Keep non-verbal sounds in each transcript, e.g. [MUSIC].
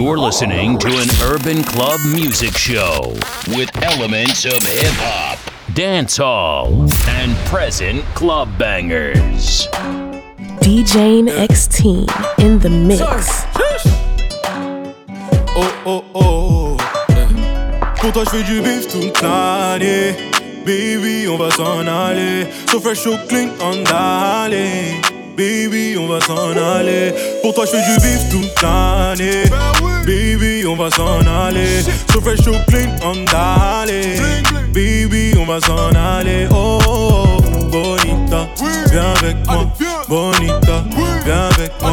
You're listening to an urban club music show with elements of hip hop, dance hall, and present club bangers. DJ X-Team in the mix. Oh oh oh. Pour toi, je fais du bif toute l'année. Baby, on va s'en aller. So fresh, so clean, on d'aller. Baby, on va s'en aller. Pour toi, je fais du bif toute l'année. Baby, on va s'en aller. So fresh, so clean, on d'aller. Baby, on va s'en aller. Oh, oh, oh, bonita, viens avec moi. Bonita, viens avec moi.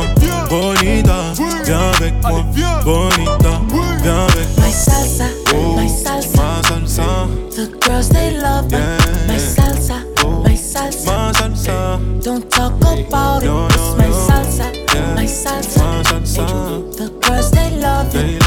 Bonita, viens avec moi. Bonita, viens avec moi. My salsa, Oh, my salsa. ma salsa, The girls they love it. Yeah. My salsa, oh, my salsa. ma salsa, Don't talk about it. No, It's my no. salsa, Yeah. my salsa. ma salsa, The girls they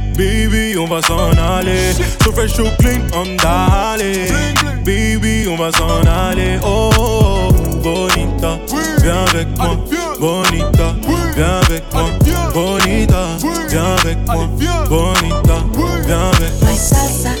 Baby, on va s'en aller. So fresh, so clean, on d'aller. Baby, on va s'en aller. Oh, oh, oh, bonita, viens avec moi. Bonita, viens avec moi. Bonita, viens avec moi. Bonita, viens avec moi.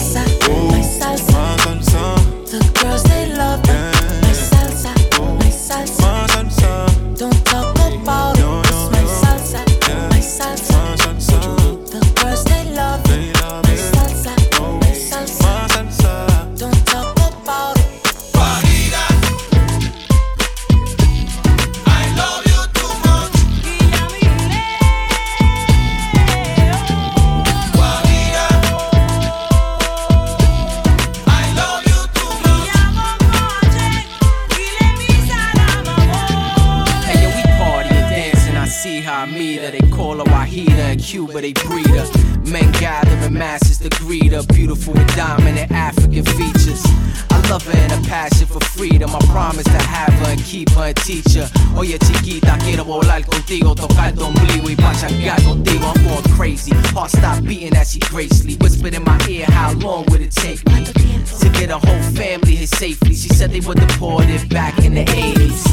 Back in the 80s.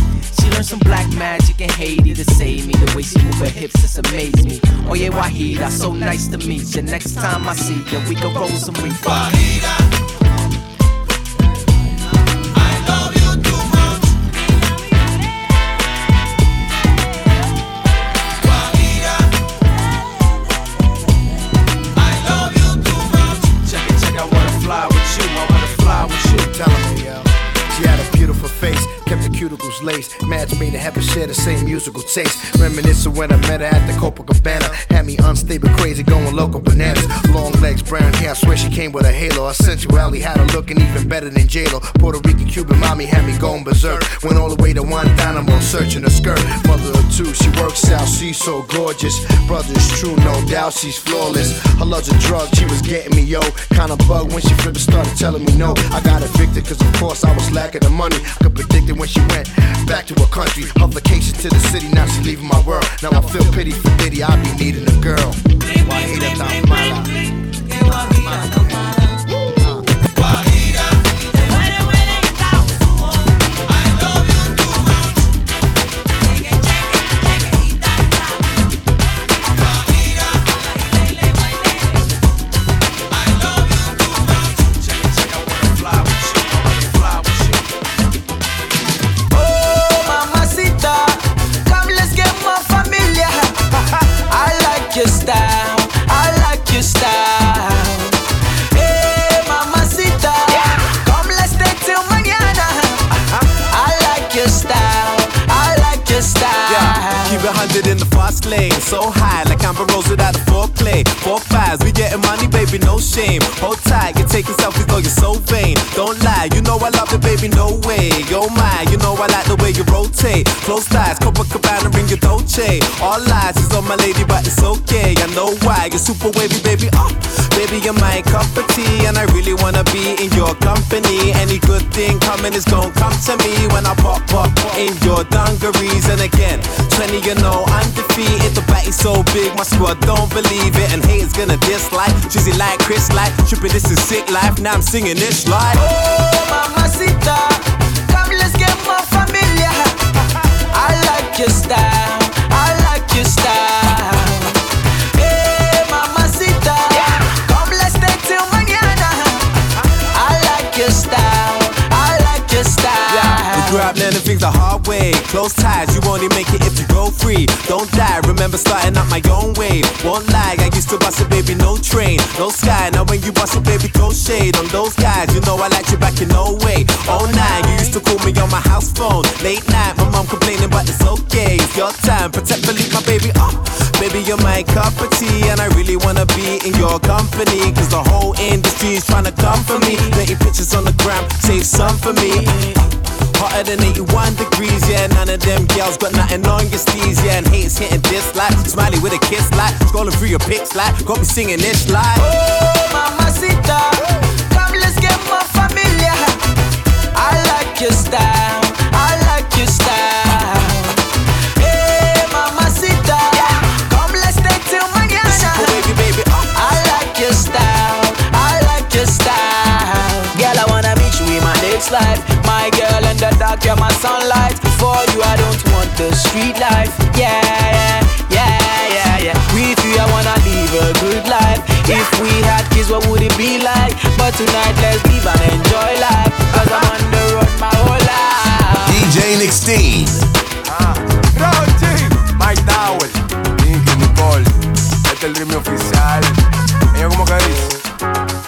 She learned some black magic in Haiti to save me. The way she move her hips just amazed me. Oh yeah, Wahida, so nice to meet you. Next time I see you, we can roll some reefer. Check Mad match made in heaven share the same musical taste. Reminiscing when I met her at the Copacabana. Had me unstable, crazy, going local bananas. Long legs, brown hair, I swear she came with a halo. Her sensuality had her looking even better than J-Lo. Puerto Rican, Cuban mommy had me going berserk. Went all the way to Guantanamo, searching her skirt. Mother of two, she works out, she's so gorgeous. Brother's true, no doubt, she's flawless. Her love's a drug, she was getting me, yo. Kinda bug when she flipped started telling me no. I got evicted, cause of course I was lacking the money. I could predict it when she went back to her country. Her vacation to the city, now she leaving my world. Now I feel pity for Diddy, I be needing a girl. Why hate that lane, money, baby, no shame. Hold I love it, baby, no way. Yo, my, you know I like the way you rotate. Close ties, Copacabana, ring your Dolce. All lies is on my lady, but it's okay. I know why, you're super wavy, baby. Oh, baby, you're my cup of tea, and I really wanna be in your company. Any good thing coming is gonna come to me when I pop, pop, in your dungarees. And again, 20, you know, undefeated it. The is so big, my squad don't believe it. And haters gonna dislike. Drizzy like Chris like. Tripping, this is sick life. Now I'm singing this like. Oh, mamacita. Come, let's get more familiar. [LAUGHS] I like your style. I like your style. Hey, mamacita. Come, let's stay till mañana. I like your style. I like your style. The hard way. Close ties, you only make it if you go free. Don't die, remember starting up my own way. Won't lie, I used to bust it, baby, no train, no sky. Now when you bust it, baby, throw shade on those guys. You know I like you back in no way. Oh nine, you used to call me on my house phone. Late night, my mom complaining, but it's okay. It's your time, protect, believe my baby. Oh, baby, you're my cup of tea, and I really wanna be in your company. Cause the whole industry is trying to come for me. Plenty pictures on the gram, save some for me. Hotter than 81 degrees, yeah. None of them girls got nothing on your steez, yeah. And haters hitting this like smiley with a kiss like scrolling through your pics like got me singing this like. Oh, mamacita, come let's get more familiar. I like your style, I like your style. Hey, mamacita, come let's stay till mañana. Oh, baby, baby, oh. I like your style, I like your style. Girl, I wanna meet you in my next life. Dark, you're my sunlight. For you, I don't want the street life. Yeah, yeah, yeah, yeah, yeah. With you, I wanna live a good life. If we had kids, what would it be like? But tonight, let's live and enjoy life. Cause I'm on the road my whole life. DJ Nixteen. Ah, Rochy, Myke Tower, Nicki Nicole. Este es el ritmo oficial. Ella como que dice.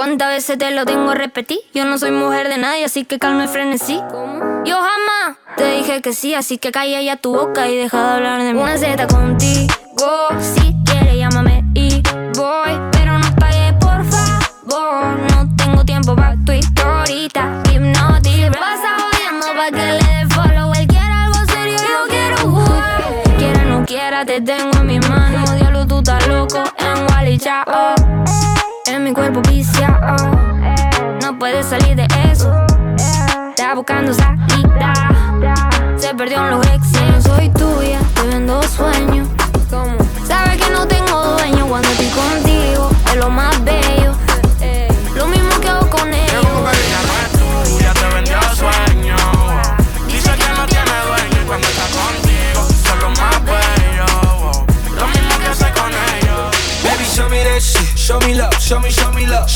¿cuántas veces te lo tengo a repetir? Yo no soy mujer de nadie, así que calma y frenesí. ¿Cómo? Yo jamás dije que sí, así que calla ya tu boca y deja de hablar de mí. Una Z contigo, si quieres llámame y voy, pero no pagues por favor. No tengo tiempo para tu historita, hipnotic. Pasa jodiendo pa' que le dé follow. Él quiere algo serio, yo quiero jugar. Quiera no quiera, te tengo пока, за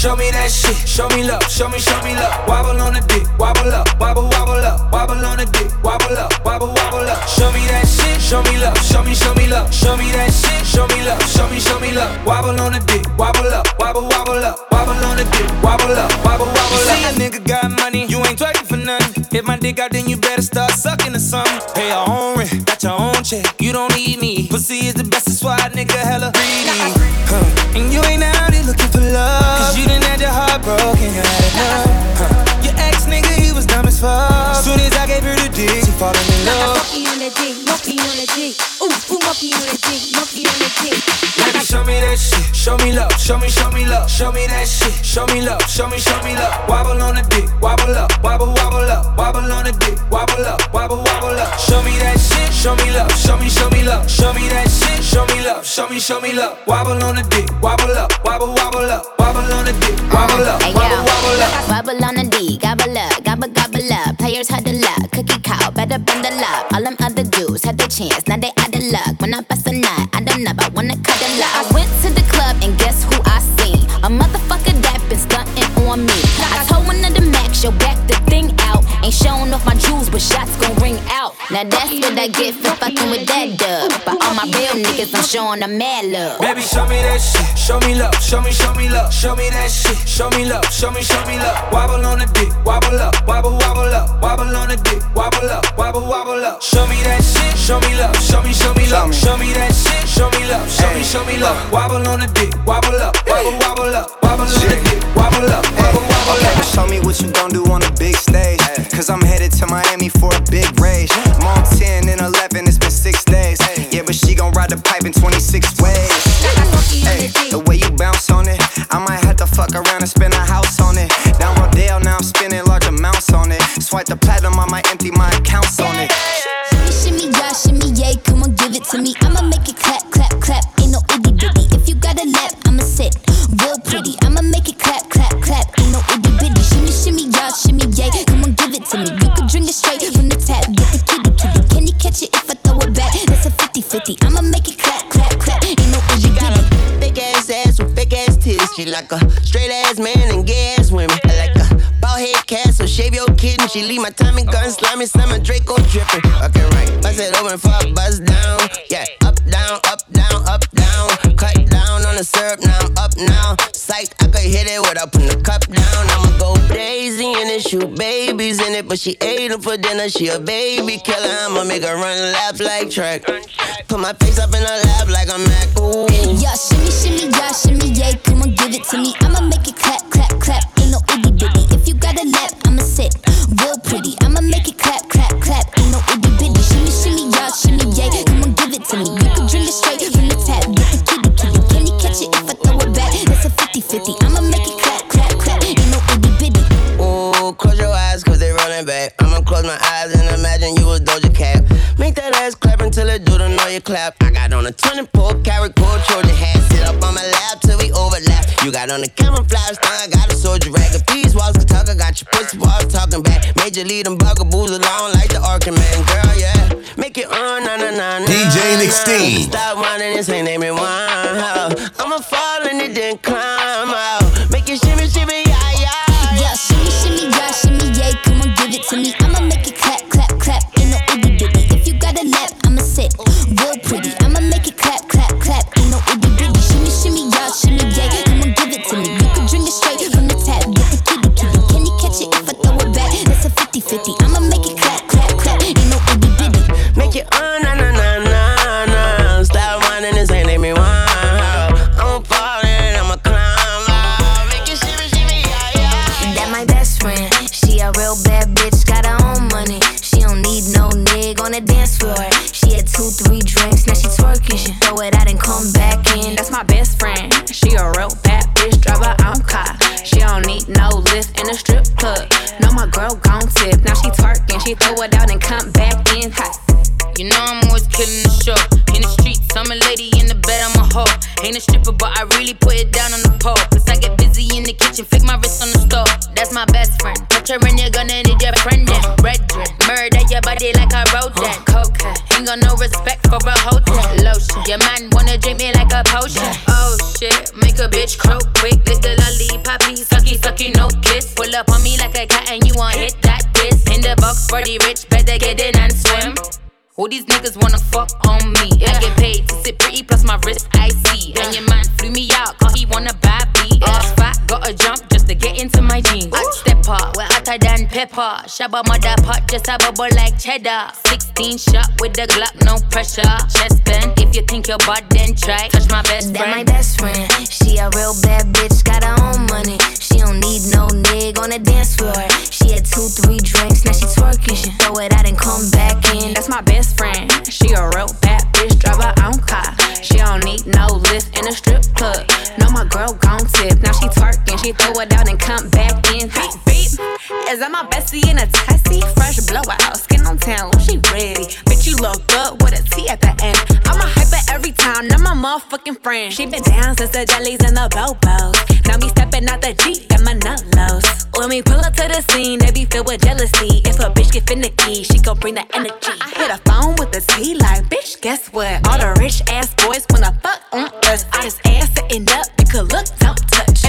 show me love. Show me that shit. Show me love, show me, show me love. Wobble on the dick, wobble up, wobble, wobble up. Wobble on the dick, wobble up, wobble, wobble up. Show me that shit. Show me love, show me, show me love. Show me that shit. Show me love, show me, show me love. Wobble on the dick, wobble up, wobble, wobble up. Wobble on the dick, wobble up, wobble, wobble up. See a nigga got money, you ain't twerking for nothing. If my dick out, then you better start sucking or something. Pay your own rent, got your own check. You don't need me. Pussy is the best, that's why a nigga hella greedy. Huh. And you ain't falling in love. Monkey on the dick, monkey on the dick. Ooh, ooh, monkey on the dick, monkey on the dick. Baby, show me that shit. Show me love. Show me, show me love. Show me that shit. Show me love. Show me, show me love. Wobble on the dick. Wobble up. Wobble, wobble up. Wobble on the dick. Wobble up. Wobble, wobble up. Show me that shit. Show me love. Show me, show me love. Show me that shit. Show me love. Show me, show me love. Wobble on the dick. Wobble up. Wobble, wobble up. Wobble on the dick. Wobble up. Wobble, wobble up. Wobble on the D, gobble up, gobble up. Players had the luck, cookie cow, better bundle up. All them other dudes had their chance, now they out of luck. When I bust a nut, I don't I wanna cuddle up. I went to the club and guess who I seen? A motherfucker that been stunting on me. I told one of the max, yo, back the thing out. Ain't showing off my jewels, but shots gon'. Now that's what I get for fucking with that dub. But all my real niggas, I'm showing them mad love. Baby, show me that shit. Show me love. Show me, show me love. Show me that shit. Show me love. Show me, show me love. Wobble on the dick. Wobble up. Wobble, wobble up. Wobble on the dick. Wobble up. Wobble, wobble up. Show me that shit. Show me love. Show me, show me love. Show me that shit. Show me love. Show me, show me love. Wobble on the dick. Wobble up. Wobble, wobble up. Wobble on the dick. Wobble up. Wobble, wobble Okay, up. show me what you gon' do on the big stage. Cause I'm headed to Miami for a big rage. I'm 10 and 11, it's been six days. Yeah, but she gon' ride the pipe in 26 ways. Hey, the way you bounce on it, I might have to fuck around and spend a house on it. Down Rodale, now I'm spending large amounts on it. Swipe the platinum, I might empty my gun slimy, summer Draco dripping. Okay, right. Bust it open for a buzz down. Yeah, up, down, up, down, up, down. Cut down on the syrup, now I'm up now. Psyched, I could hit it without putting the cup down. I'ma go crazy in it, shoot babies in it. But she ate them for dinner, she a baby killer. I'ma make her run laps like track. Put my face up in her lap like I'm Mac. Ooh. Yeah, shimmy, shimmy, yeah, shimmy, yay, come on, give it to me. I'ma make it clap, clap, clap. Ain't no I'ma make it clap, clap, clap. Ain't no itty bitty. Shimmy, shimmy, yeah, shimmy, yay, come on, give it to me. You can drink it straight from the tap, get the kitty, kitty. Can you catch it if I throw it back? That's a 50 50. I'ma make it clap, clap, clap. Ain't no itty bitty. Ooh, close your eyes cause they rolling back. I'ma close my eyes and imagine you was Doja Cat. Make that ass clap do the know you clap. I got on a 24 karat gold Trojan hat. Sit up on my lap till we overlap. You got on the camouflage thong, I got a soldier rag. If these walls could talk, I got your pussy walls talking back. Major lead them bugaboos along like the Arkin man, girl, yeah. Make it on, na na na na. DJ na. Nixteen. Stop whining, this ain't name it one. I'ma fall and it then climb out. Make it shimmy, shimmy, yeah, yeah. Yeah, shimmy, shimmy, yeah, shimmy, yay, come on, give it to me. I'ma make it body like I wrote that cocaine. Ain't got no respect for a hotel lotion. Your man wanna drink me like a potion. Oh shit, make a bitch croak quick. Lick the lollipop, please sucky sucky no kiss. Pull up on me like a cat and you won't hit that diss. In the box, pretty rich, better get in and swim. All these niggas wanna fuck on me. Yeah. I get paid to sit pretty, plus my wrist icy. Yeah. And your man flew me out, cause he wanna buy me. Uh. Fat, gotta jump just to get into my jeans. I step up, well, I tie that pepper. Shabba mother pot, just a bubble like cheddar. 16 shot with the Glock, no pressure. Chest bend, if you think you're bad, then try. Touch my best friend. That my best friend. She a real bad bitch, got her own money. She don't need no nigga on the dance floor. She had two, three drinks, now she twerking. She throw it out and come back in. That's my best friend. She a real bad bitch, drive her own car. She don't need no lift in a strip club. No, my girl gon' tip. Now she twerking, she throw it out and come back in. Beep, beep. Is that my my bestie in a tessie. Fresh blowout, skin on town, she ready. Bitch, you look good with a T at the end. I'm a hyper every time, not my motherfucking friend. She been down since the jellies and the bobos. Now me stepping out the Jeep and my nullos. When we pull up to the scene, they be filled with jealousy. If a bitch get finicky, she gon' bring the energy. I hit a phone with a T like, bitch, guess what? All the rich ass boys wanna fuck on us. I just ass sitting up, you could look, don't touch.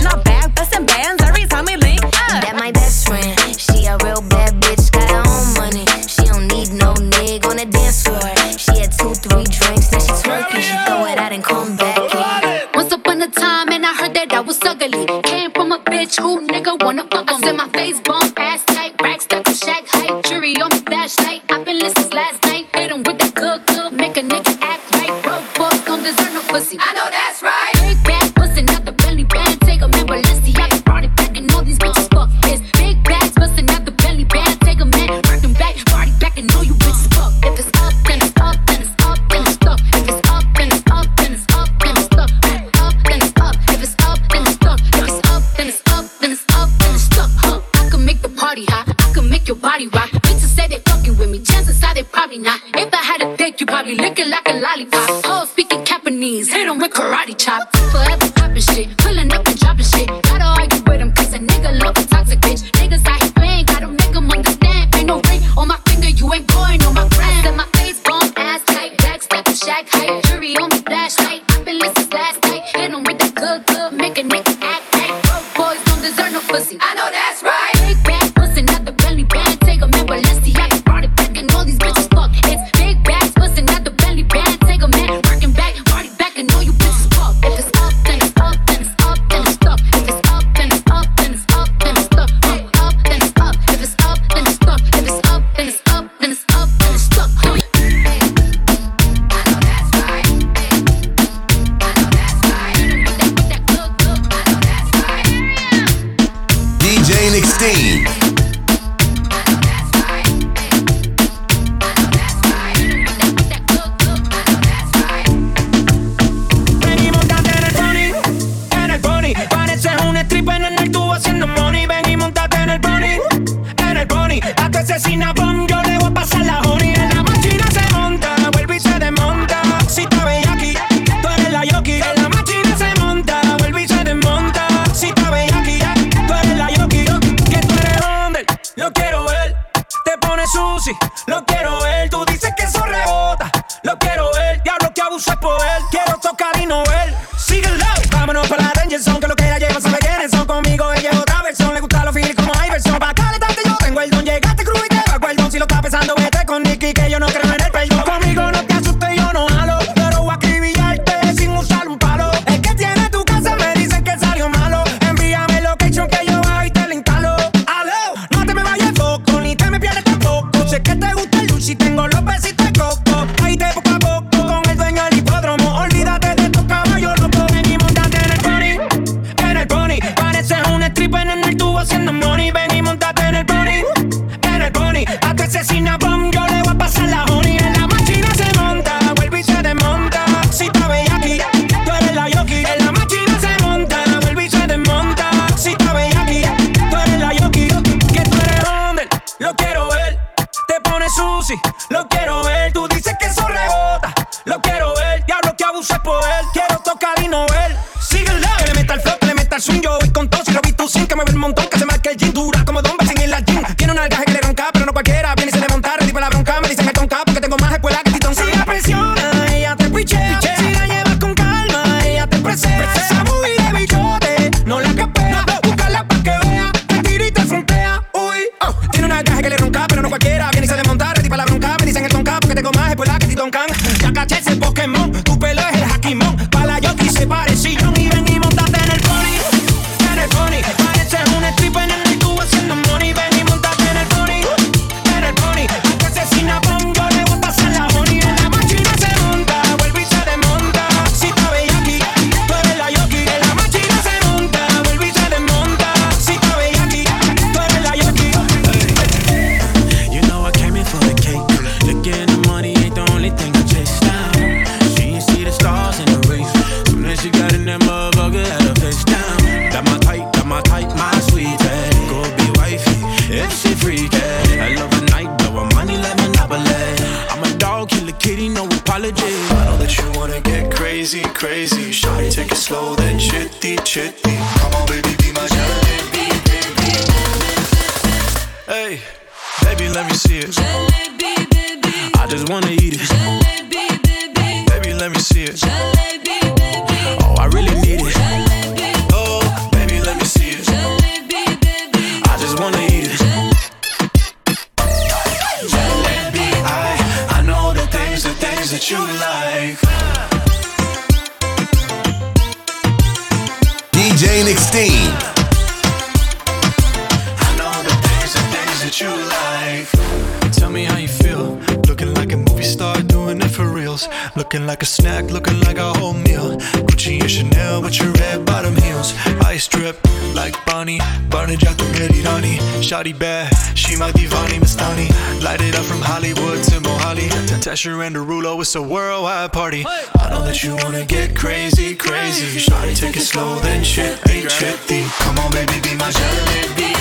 Tesher and Derulo, it's a worldwide party. I know that you wanna get crazy, crazy. Shawty, take it slow, then chippy, chippy. Come on, baby, be my jelly, baby.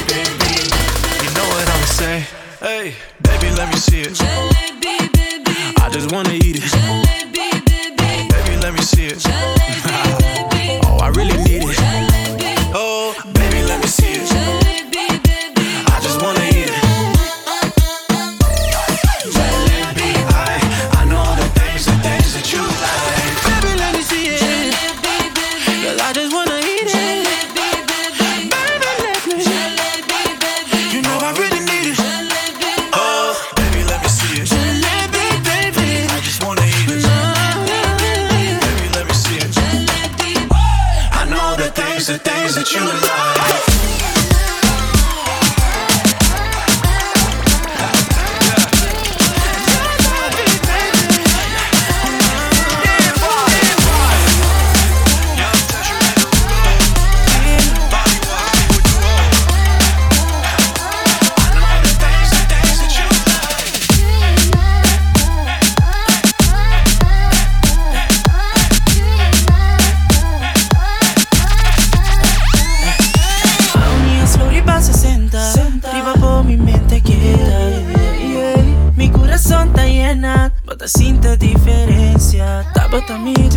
You know what I'ma say? Hey, baby, let me see it. Jalebi, baby. I just wanna eat it. Jalebi, baby. Baby, let me see it. Jalebi, baby. [LAUGHS] oh, I really need. amigos.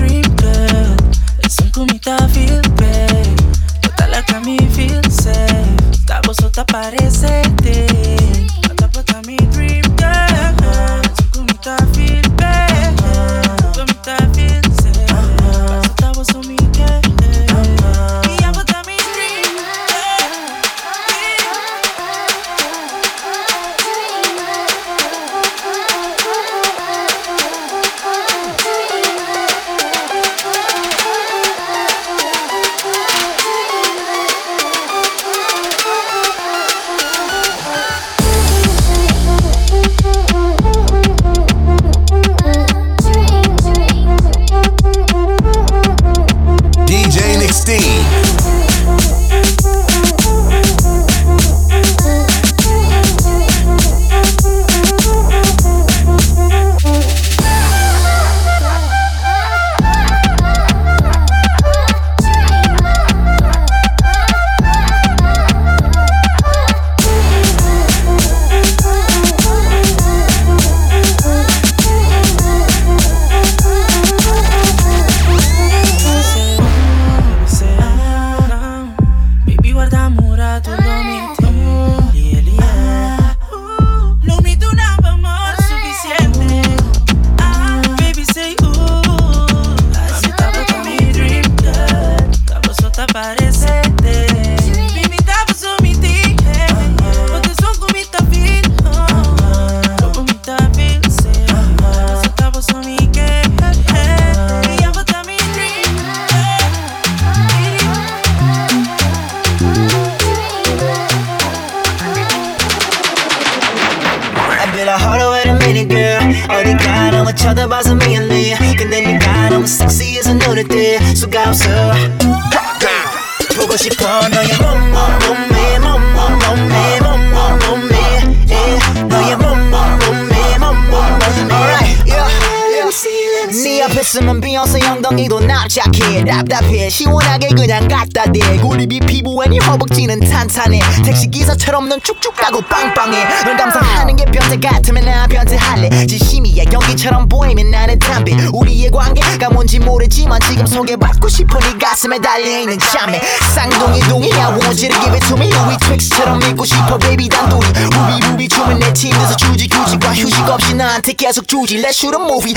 모르지만 지금 소개받고 싶어 네 가슴에 달려있는 참에 쌍둥이 동이야 want you to give it to me 우리 트릭스처럼 믿고 싶어 baby 단둘이 우비 우비 춤은 내 침대에서 주지 규칙과 휴식 없이 나한테 계속 주지 Let's shoot a movie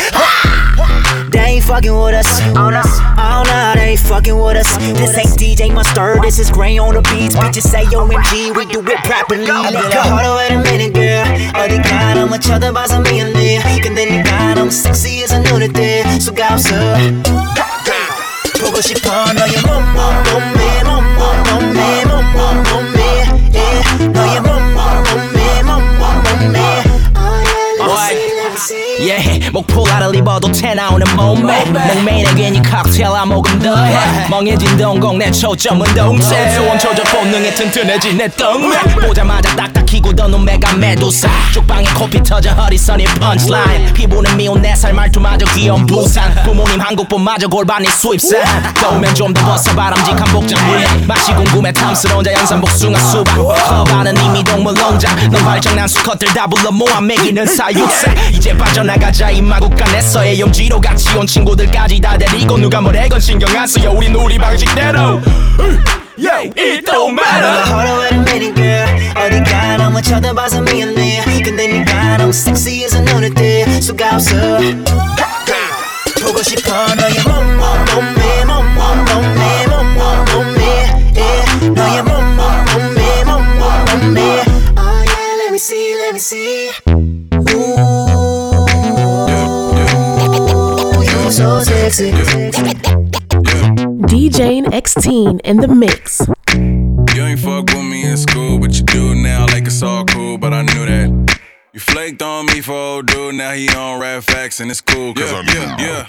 They ain't fucking with us. Oh no, oh no, they ain't fucking with us. This ain't DJ Mustard, this is Gray on the beats. Bitches say OMG, we do it properly. Let go. Hold on, wait a minute, girl. 어디가 너무 쳐다봐서 미안해. 근데 네가 너무 섹시해서 눈에 띄 수가 없어. 보고 싶어 너의 몸몸 몸매 몸몸 몸매 몸몸 yeah, 목폴라를 입어도 태 나오는 몸매. 목매인에 괜히 칵테일 한 모금 더해. 멍해진 동공 내 초점은 동체. 소원 조절 본능에 튼튼해진 내 덩매. 보자마자 딱딱히 굳어놓은 메가 메두사. 쪽방에 코피 터져 허리선이 펀치라인 피부는 미운 내살 말투마저 귀여운 부산. 부모님 한국분마저 골반이 수입산 더우면 좀 더 벗어 바람직한 복장. 위에 맛이 궁금해 탐스러운 자연산 복숭아 수박. 커바는 이미 동물 농장. 넌 발정난 수컷들 다 불러 모아 먹이는 사육사 이제 빠져나 가자 이 마국간에서의 염지로 같이 온 친구들까지 다 데리고 누가 뭐래건 신경 안 써요 우린 우리 방식대로 Yeah, it don't matter a minute, girl. 어디가 너무 쳐다봐서 미안해. 근데 네가 너무 섹시해서 눈에 띄 수가 없어. 보고 싶어 너의 몸몸 몸매 몸몸 so sexy. DJ X-Teen in the mix. You ain't fuck with me in school, but you do now like it's all cool, but I knew that. You flaked on me for old dude, now he on rap facts and it's cool, cause I'm yeah, yeah.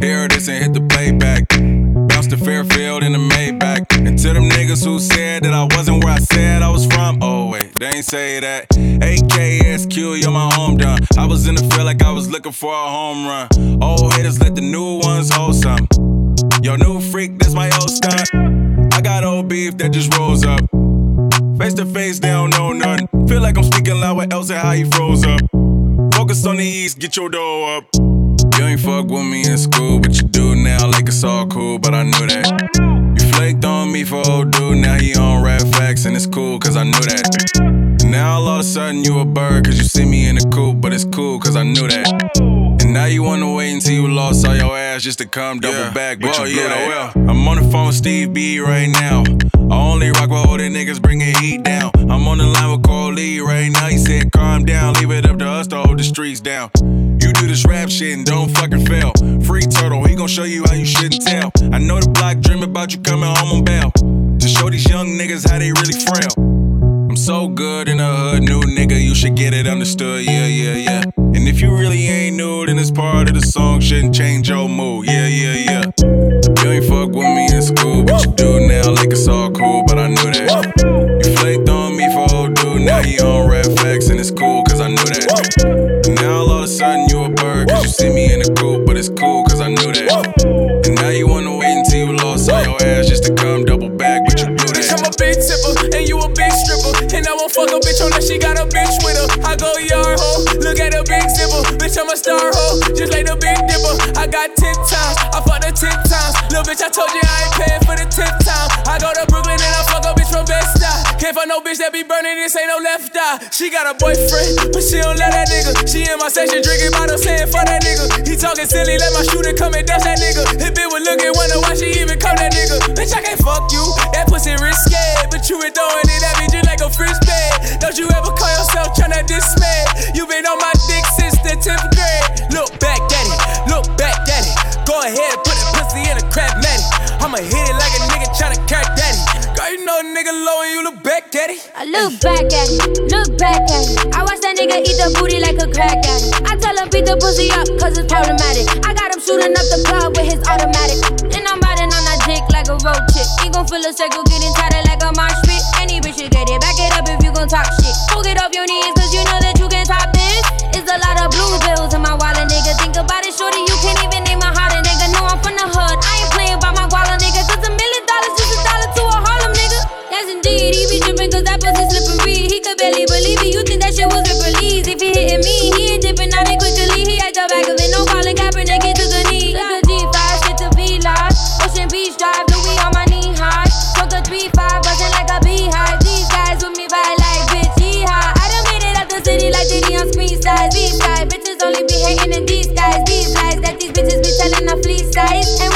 Here this and hit the playback. To Fairfield in the Maybach. And to them niggas who said that I wasn't where I said I was from, oh wait, they ain't say that. AKSQ, you're my home done. I was in the field like I was looking for a home run. Old haters let the new ones hold some. Yo, new freak, that's my old stunt. I got old beef that just rolls up. Face to face, they don't know nothing. Feel like I'm speaking loud with else and how he froze up. Focus on the east, get your dough up. You ain't fuck with me in school, but you do now like it's all cool, but I knew that. You flaked on me for old dude, now he on rap facts and it's cool, cause I knew that. And now all of a sudden you a bird, cause you see me in the coop, but it's cool, cause I knew that. And now you wanna wait until you lost all your ass just to come double back, but Well, you blew yeah, that. I'm on the phone with Steve B right now. I only rock with older niggas bringing heat down. I'm on the line with Carl Lee right now. He said, calm down, leave it up to us to hold the streets down. Do this rap shit and don't fucking fail. Free turtle, he gon' show you how you shouldn't tell. I know the block dream about you coming home on bail. To show these young niggas how they really frail. I'm so good in the hood, new nigga, you should get it understood, yeah, yeah, yeah. And if you really ain't new, then it's part of the song, shouldn't change your mood, yeah, yeah, bitch that be burning, this ain't no left eye. She got a boyfriend, but she don't let that nigga. She in my section drinking bottles, saying for that nigga. He talking silly, let my shooter come and dust that nigga. His bitch was looking, wonder why she even come that nigga. Bitch, I can't fuck you, that pussy risky. But you been throwing it at me just like a frisbee. Don't you ever call yourself tryna diss dismay? You been on my dick since the 10th grade. Look back at it, look back at it. Go ahead, put the pussy in a crab matty. I'ma hit it like a nigga tryna crack daddy. You look back at it. I look back at it, look back at it. I watch that nigga eat the booty like a crack addict. I tell him beat the pussy up, cause it's problematic. I got him shooting up the club with his automatic. And I'm riding on that dick like a road chick. He gon' feel a circle getting tighter like a marsh pit. Any bitch should get it, back it up if you gon' talk shit. Go get off your knees, cause you know that you can top this. It's a lot of blue bills in my wallet, nigga. Think about it, shorty, you can't even He cause that pussy slippery. He could barely believe it. You think that shit was released. If he hitting me, he ain't dipping out it quickly. He at the back of it. No calling Kaepernick, get to the knee. Look at G5, shit be lost. Ocean Beach Drive, Louis on my knee high. Smoke the 3-5, buzzing like a beehive. These guys with me by like bitch, high. I done made it out the city like Diddy on screen size. These guys, bitches only be hating in these guys. These lies that these bitches be telling the fleece size. And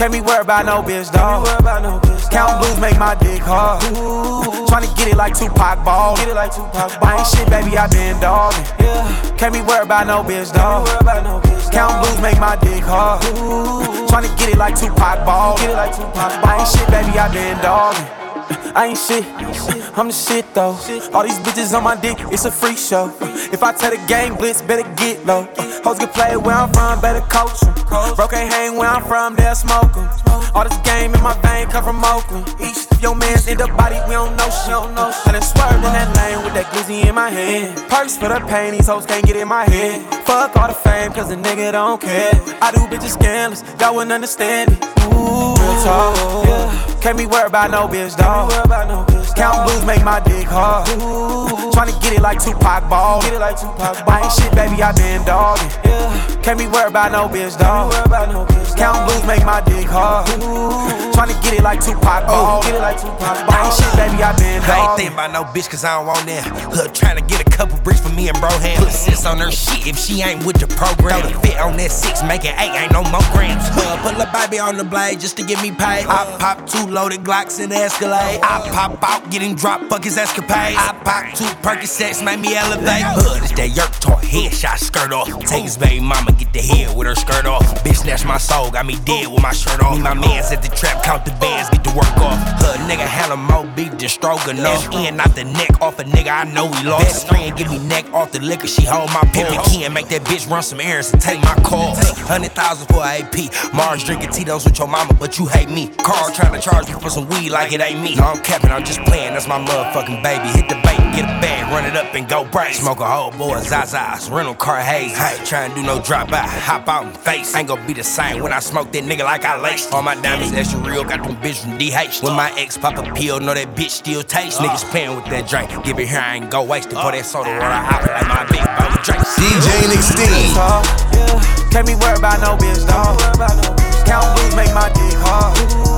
Can't be worried about no bitch, dog. Count blues make my dick hard. Tryna get it like Tupac ball. Get it like Tupac ball. I ain't shit, baby, I been dogging. Yeah. Can't be worried about no bitch, dog. Count blues make my dick hard. Tryna get it like Tupac ball. Get it like Tupac ball. I ain't shit, baby, I been dogging. I ain't shit, I'm the shit though. All these bitches on my dick, it's a freak show. If I tell the gang blitz, better get low. Hoes get played where I'm from, better coach 'em. Bro can't hang where I'm from, they'll smoke 'em. All this game in my vein come from Oakland. Of your man's in the body, we don't know shit. And then swerved in that lane with that glizzy in my hand. Purse for the pain, these hoes can't get in my head. Fuck all the fame, cause the nigga don't care. I do bitches scandalous, y'all wouldn't understand it. Ooh, real talk, yeah. Can't be worried about no bitch, dog. Count blues make my dick hard. Tryna get it like Tupac ball. Get it like Tupac ball. I ain't shit, baby, I been dogging. Can't be worried about no bitch, dog. Count blues make my dick hard. Tryna get it like Tupac ball. Get it like Tupac ball. I ain't shit, baby, I been I ain't dogging. thinking about no bitch cause I don't want that. Hood trying to get a couple bricks for me and bro hand. Put sis on her shit if she ain't with the program. Throw the fit on that six, make it eight, ain't no more grams. Hood, put the baby on the blade just to get me paid. I pop two loaded Glocks in the Escalade. I pop out, getting dropped, fuck his escapade. I pop two Percocets, make me elevate. Hood is that yerk talk, headshot skirt off. Take his baby mama, get the head with her skirt off. Bitch snatch my soul, got me dead with my shirt off. Me, my mans at the trap, count the bands, get the work off. Hood nigga handle more beef than stroganoff. In, not the neck off a nigga, I know he lost. Best friend give me neck off the liquor, she hold my pimp and and make that bitch run some errands and take my call. Hundred thousand for AP. Mars drinking Tito's with your mama, but you hate me. Carl trying to charge me for some weed like it ain't me. No, I'm capping, I'm just playing, that's my motherfucking baby. Hit the bait, get a bag, run it up and go break. Smoke a whole boy Zaza's, rental car haze. I ain't trying to do no drop out, hop out and face. Ain't gonna be the same when I smoke that nigga like I laced. All my diamonds extra real, got them bitch from DH. When my ex pop a pill, know that bitch still taste. Uh. Niggas playing with that drink, give it here, I ain't go waste it. Pour that soda water, hop like my big body drink. DJ Nick Steen. Can't be worried about no bitch, dog. Count blues make my dick hard.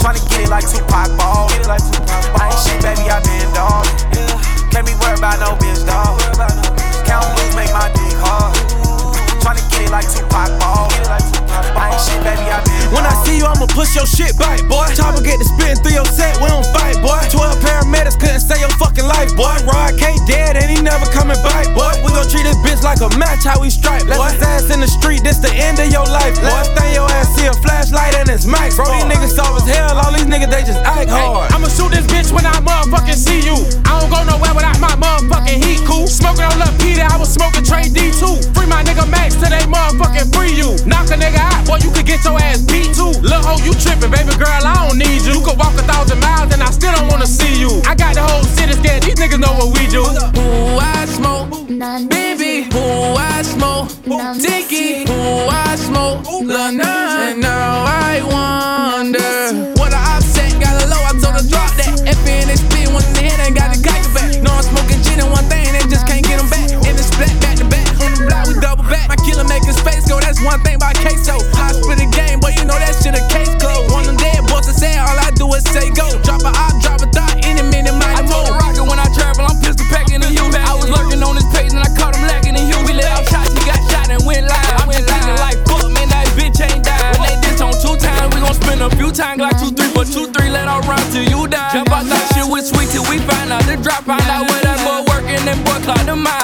Tryna get it like Tupac ball. Get it like Tupac ball. I ain't shit, baby, I been dogging. Can't be worried about no bitch, dog. Count blues make my dick hard. Tryna get it like Tupac ball. Get it like Tupac ball. I ain't shit, baby, I been When I see you, I'ma push your shit back, boy. Chopper get to spitting through your set, we don't fight, boy. 12 paramedics couldn't save your fucking life, boy. Rod K dead and he never coming back, boy. We gon' treat this bitch like a match, how we strike, boy. Left his ass in the street, this the end of your life, boy. Last thing your ass see a flashlight and it's max, bro. These niggas soft as hell, all these niggas they just act hard. I'ma shoot this bitch when I motherfucking see you. I don't go nowhere without my motherfucking heat cool. Smoking on Lil Peter, I was smoking Trey D2. Free my nigga Max till they motherfucking free you. Knock a nigga out, boy, you could get your ass beat too. Lil' hoe, you tripping, baby girl, I don't need you. You could walk a thousand miles and I still don't wanna see you. I got the whole city scared, these niggas know what we do. Ooh, I smoke, baby. Ooh, I smoke, Dicky. Ooh, I smoke, Lil one thing about queso. I spit a game, but you know that shit a case closed. One of them dead boys are saying all I do is say go. Drop a op, drop a thought, any minute might I told the rocket when I travel, I'm pistol packing and you I was lurking on his page and I caught him lacking and you We let out shots, he got shot and went live. I'm just thinking like fuck, man, that bitch ain't died. When they diss on two times, we gon' spend a few times like two three, but two three let all rhyme till you die. Jump out that shit with sweet till we find out the drop, find out where that boy working and boy clock the mind.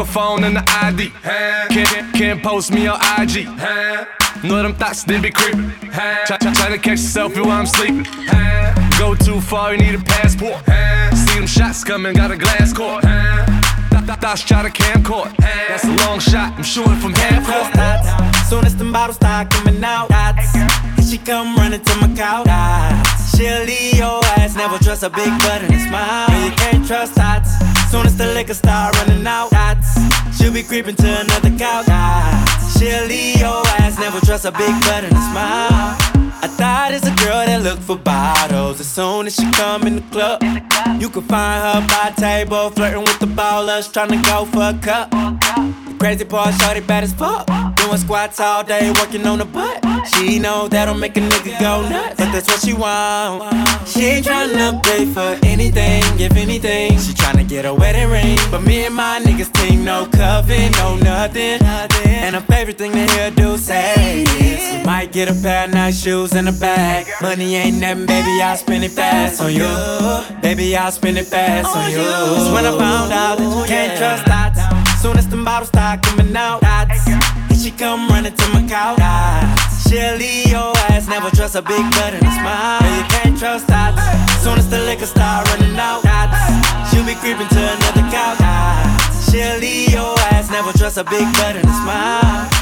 Phone and the ID. Can't, can't post me on IG. Know them thoughts, they be creeping. Try, try, try to catch selfie while I'm sleeping. Go too far, you need a passport. See them shots coming, got a glass court. Th- th- Thoughts try to camcord. That's a long shot, I'm shooting from half court. Soon as the bottles start coming out, dots. She come running to my couch. Dots. She'll leave your ass, never trust a big butt and smile. You can't trust dots. Soon as the liquor start running out, dots. She'll be creeping to another couch. Dots. She'll leave your ass, never trust a big butt and a smile. I thought it's a girl that look for bottles. As soon as she come in the club, you can find her by table, flirting with the ballers, trying to go for a cup. Crazy part, shorty bad as fuck. Doing squats all day, working on the butt. She know that'll make a nigga go nuts, but that's what she want. She ain't tryna pay for anything, if anything. She tryna get a wedding ring, but me and my niggas team no coven, no nothing. And her favorite thing to hear do say is, we might get a pair of nice shoes and a bag. Money ain't nothing, baby, I'll spend it fast on you. Baby, I'll spend it fast on you. That's when I found out that you can't trust dots. Soon as the bottles start coming out, dots. She come running to my couch. She'll leave your ass, never trust a big butt and a smile. No, you can't trust dots. Soon as the liquor start running out, dots. She'll be creeping to another couch. She'll leave your ass, never trust a big butt and a smile.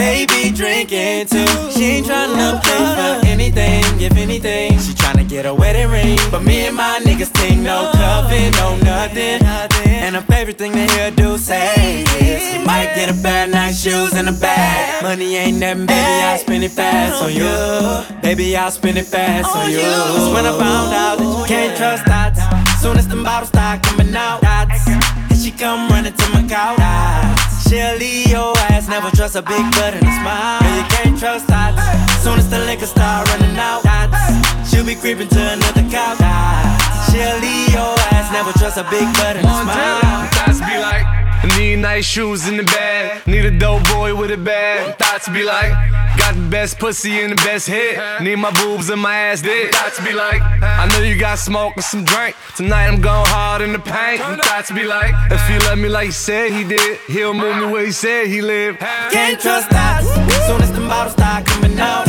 They drinking too. She ain't tryna pay for anything, if anything. She tryna get a wedding ring, but me and my niggas think no coven, no nothing. And her favorite thing to hear do say is, you might get a pair of nice shoes and a bag. Money ain't nothing, baby, I'll spend it fast on you. Baby, I'll spend it fast on you. That's when I found out that you can't trust dots. Soon as them bottles start coming out, dots. And she come running to my couch. She'll leave your ass, never trust a big butt and a smile. No, you can't trust dots. Soon as the liquor start running out, dots. She'll be creeping to another couch, dots. She'll leave your ass, never trust a big butt and a smile. Thoughts be like, Need nice shoes in the bag. Need a dope boy with a bag. Thoughts be like, got the best pussy and the best hit. Need my boobs and my ass dick. Thoughts be like, I know you got smoke and some drink. Tonight I'm going hard in the paint. Thoughts be like, if he love me like he said he did, he'll move me where he said he lived. Can't trust us. Soon as the bottles start coming out,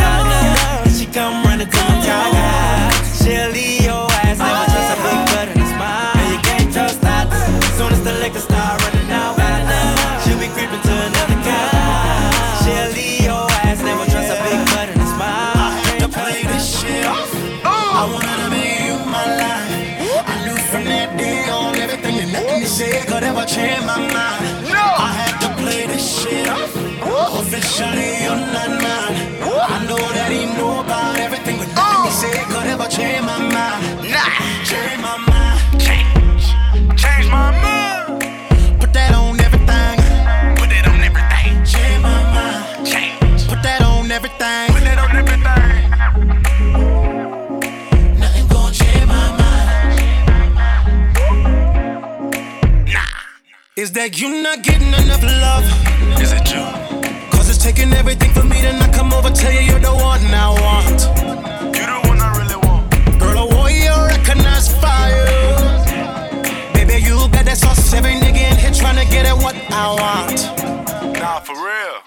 she come running to my. She'll leave Officially, you're not mine. I know that he knew about everything, but nothing he oh. said could ever change my mind. Nah, change my mind. Change, change my mind. Put that on everything. Put that on everything. Change my mind. Change. Put that on everything. Put that on everything. Nothing gon' change my mind. Nah. Is that you not getting enough love? Is it you? Taking everything from me to not come over, tell you you're the one I want. You the one I really want. Girl, I you to recognize fire. Baby, you got that sauce, every nigga in here trying to get at what I want. Nah, for real.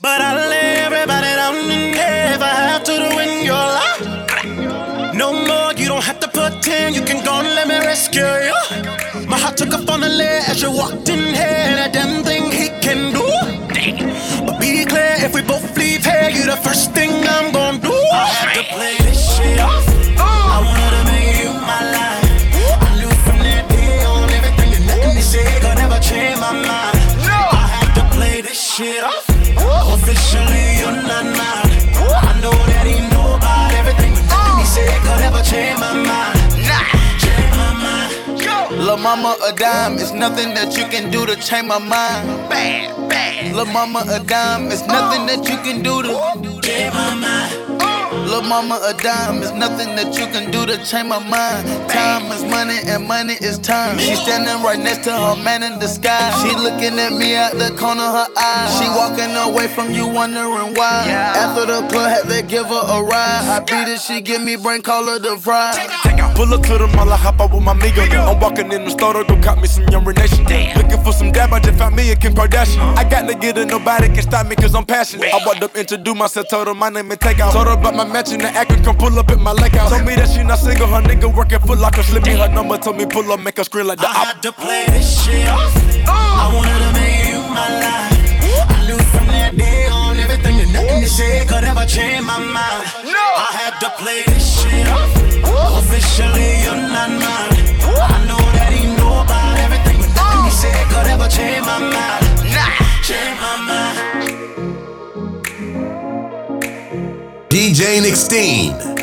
But I lay everybody down and if I have to to win your life. No more, you don't have to pretend, you can go and let me rescue you. My heart took off on the ledge as you walked in here, that damn thing he can do. But be clear, if we both leave here, you the first thing I'm gonna do. I had to play this shit off. I wanted to make you my life. I knew from that day on everything that nothing they said could change my mind. I had to play this shit off. Officially, you're not mine. I know that he know about everything, but nothing he said could ever change my mind. Lil' mama a dime, it's nothing that you can do to change my mind. Bad, bad. Lil' mama a dime, it's nothing that you can do to change my mind. Lil' mama a dime, it's nothing that you can do to change my mind. Time is money and money is time. She standing right next to her man in the sky. She looking at me out the corner of her eye. She walking away from you wondering why. After the club had to give her a ride. I beat it, she give me brain, call her the fry. Pull up to the mall, I hop out with my amigo. I'm walking in the store to go cop me some Young Nation. Looking for some dab, I just found me a Kim Kardashian. I got to get it, nobody can stop me cause I'm passionate. I walked up, introduced myself, told her my name and take out. Told her about my match the Akron, come pull up at my lake house. Told me that she not single, her nigga working full locker. Slip me her number, told me pull up, make her scream like I had to play this shit off. I wanted to make you my life. I knew from that day on everything that nothing they said could ever change my mind. No. I had to play this shit off. Officially, you're not mine. I know that he know about everything, but nothing he said could ever change my mind. Nah, change my mind. DJ Nick.